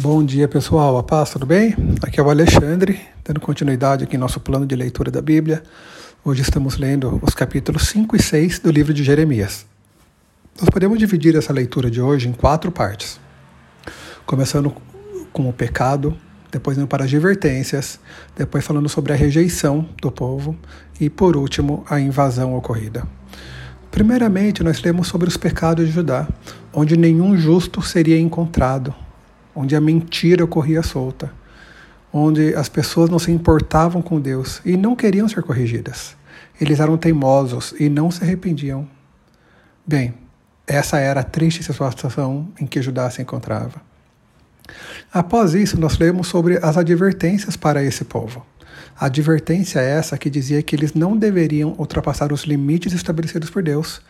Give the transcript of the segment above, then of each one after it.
Bom dia, pessoal. A paz, tudo bem? Aqui é o Alexandre, dando continuidade aqui em nosso plano de leitura da Bíblia. Hoje estamos lendo os capítulos 5 e 6 do livro de Jeremias. Nós podemos dividir essa leitura de hoje em quatro partes. Começando com o pecado, depois indo para as advertências, depois falando sobre a rejeição do povo e, por último, a invasão ocorrida. Primeiramente, nós lemos sobre os pecados de Judá, onde nenhum justo seria encontrado, onde a mentira corria solta, onde as pessoas não se importavam com Deus e não queriam ser corrigidas. Eles eram teimosos e não se arrependiam. Bem, essa era a triste situação em que Judá se encontrava. Após isso, nós lemos sobre as advertências para esse povo. A advertência é essa que dizia que eles não deveriam ultrapassar os limites estabelecidos por Deus,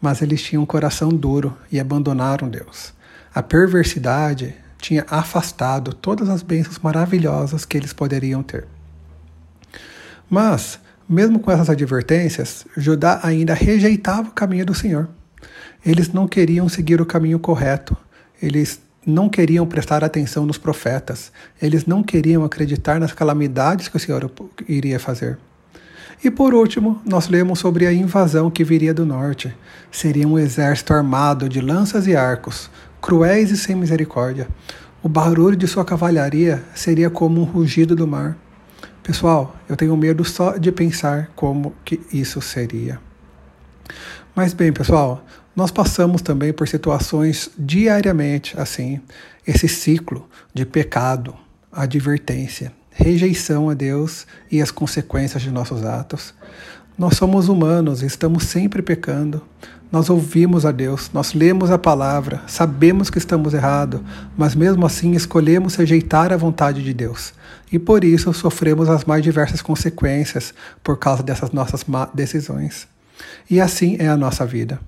mas eles tinham um coração duro e abandonaram Deus. A perversidade tinha afastado todas as bênçãos maravilhosas que eles poderiam ter. Mas, mesmo com essas advertências, Judá ainda rejeitava o caminho do Senhor. Eles não queriam seguir o caminho correto. Eles não queriam prestar atenção nos profetas. Eles não queriam acreditar nas calamidades que o Senhor iria fazer. E por último, nós lemos sobre a invasão que viria do norte. Seria um exército armado de lanças e arcos, cruéis e sem misericórdia. O barulho de sua cavalaria seria como um rugido do mar. Pessoal, eu tenho medo só de pensar como que isso seria. Mas bem, pessoal, nós passamos também por situações diariamente assim, esse ciclo de pecado, advertência, rejeição a Deus e as consequências de nossos atos. Nós somos humanos estamos sempre pecando. Nós ouvimos a Deus, nós lemos a palavra, sabemos que estamos errados, mas mesmo assim escolhemos rejeitar a vontade de Deus. E por isso sofremos as mais diversas consequências por causa dessas nossas decisões. E assim é a nossa vida.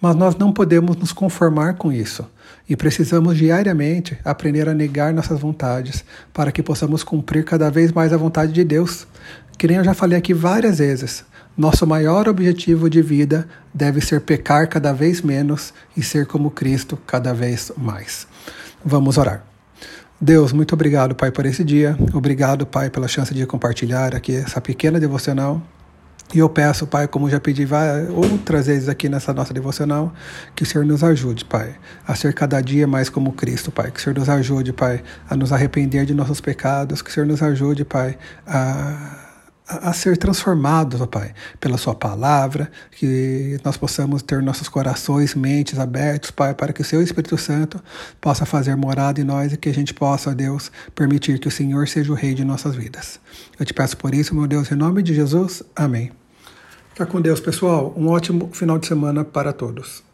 Mas nós não podemos nos conformar com isso e precisamos diariamente aprender a negar nossas vontades para que possamos cumprir cada vez mais a vontade de Deus. Que nem eu já falei aqui várias vezes, nosso maior objetivo de vida deve ser pecar cada vez menos e ser como Cristo cada vez mais. Vamos orar. Deus, muito obrigado, Pai, por esse dia. Obrigado, Pai, pela chance de compartilhar aqui essa pequena devocional. E eu peço, Pai, como já pedi outras vezes aqui nessa nossa devocional, que o Senhor nos ajude, Pai, a ser cada dia mais como Cristo, Pai. Que o Senhor nos ajude, Pai, a nos arrepender de nossos pecados. Que o Senhor nos ajude, Pai, a ser transformados, ó Pai, pela Sua palavra, que nós possamos ter nossos corações, mentes abertos, Pai, para que o Seu Espírito Santo possa fazer morada em nós e que a gente possa, Deus, permitir que o Senhor seja o Rei de nossas vidas. Eu te peço por isso, meu Deus, em nome de Jesus. Amém. Fica com Deus, pessoal. Um ótimo final de semana para todos.